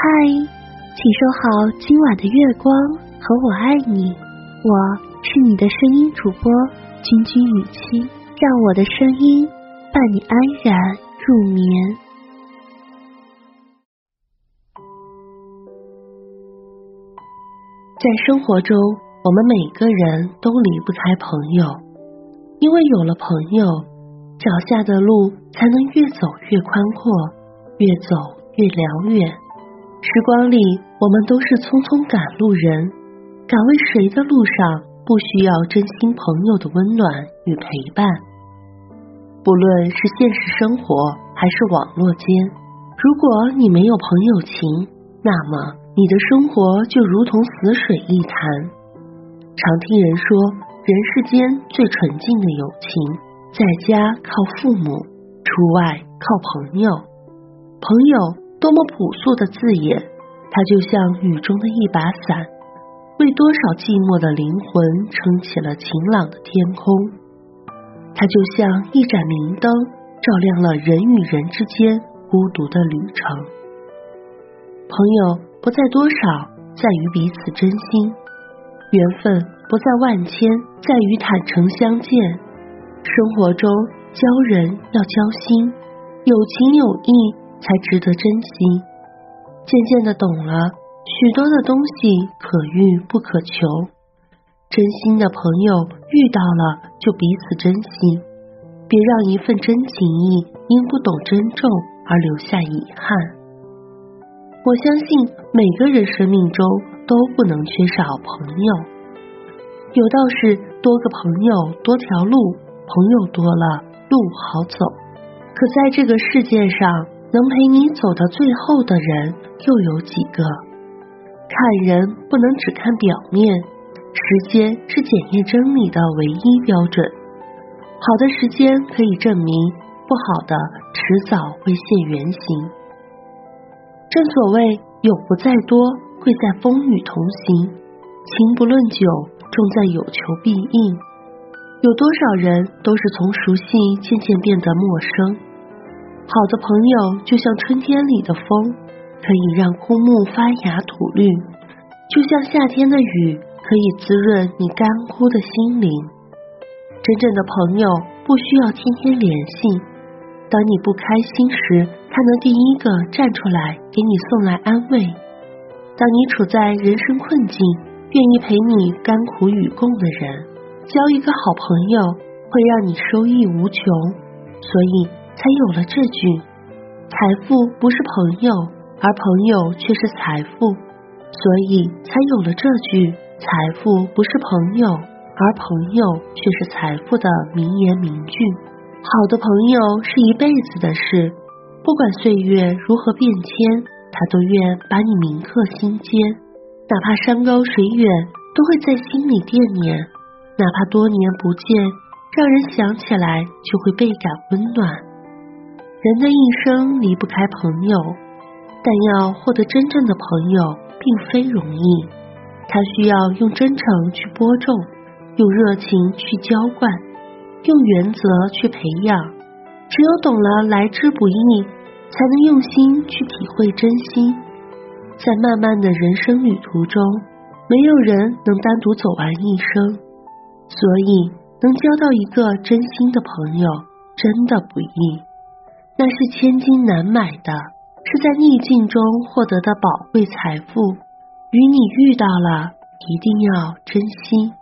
嗨，请收好今晚的月光和我爱你，我是你的声音主播君君雨期，让我的声音伴你安然入眠。在生活中，我们每个人都离不开朋友，因为有了朋友，脚下的路才能越走越宽阔，越走越辽远。时光里，我们都是匆匆赶路人，赶为谁的路上不需要真心朋友的温暖与陪伴？不论是现实生活还是网络间，如果你没有朋友情，那么你的生活就如同死水一潭。常听人说，人世间最纯净的友情，在家靠父母，出外靠朋友。朋友。多么朴素的字眼，它就像雨中的一把伞，为多少寂寞的灵魂撑起了晴朗的天空。它就像一盏明灯，照亮了人与人之间孤独的旅程。朋友不在多少，在于彼此真心；缘分不在万千，在于坦诚相见。生活中交人要交心，有情有义。才值得珍惜。渐渐的懂了，许多的东西可遇不可求。真心的朋友遇到了就彼此珍惜，别让一份真情意因不懂珍重而留下遗憾。我相信每个人生命中都不能缺少朋友。有道是多个朋友多条路，朋友多了路好走。可在这个世界上。能陪你走到最后的人又有几个？看人不能只看表面，时间是检验真理的唯一标准。好的时间可以证明，不好的迟早会现原形。正所谓，友不在多，贵在风雨同行；情不论久，重在有求必应。有多少人都是从熟悉渐渐变得陌生？好的朋友就像春天里的风，可以让枯木发芽吐绿；就像夏天的雨，可以滋润你干枯的心灵。真正的朋友不需要天天联系，当你不开心时，他能第一个站出来给你送来安慰；当你处在人生困境，愿意陪你甘苦与共的人。交一个好朋友会让你收益无穷，所以。才有了这句：财富不是朋友，而朋友却是财富。所以才有了这句：财富不是朋友，而朋友却是财富的名言名句。好的朋友是一辈子的事，不管岁月如何变迁，他都愿把你铭刻心间。哪怕山高水远，都会在心里惦念；哪怕多年不见，让人想起来就会倍感温暖。人的一生离不开朋友，但要获得真正的朋友，并非容易。他需要用真诚去播种，用热情去浇灌，用原则去培养。只有懂了来之不易，才能用心去体会真心。在漫漫的人生旅途中，没有人能单独走完一生，所以能交到一个真心的朋友，真的不易。那是千金难买的，是在逆境中获得的宝贵财富。与你遇到了，一定要珍惜。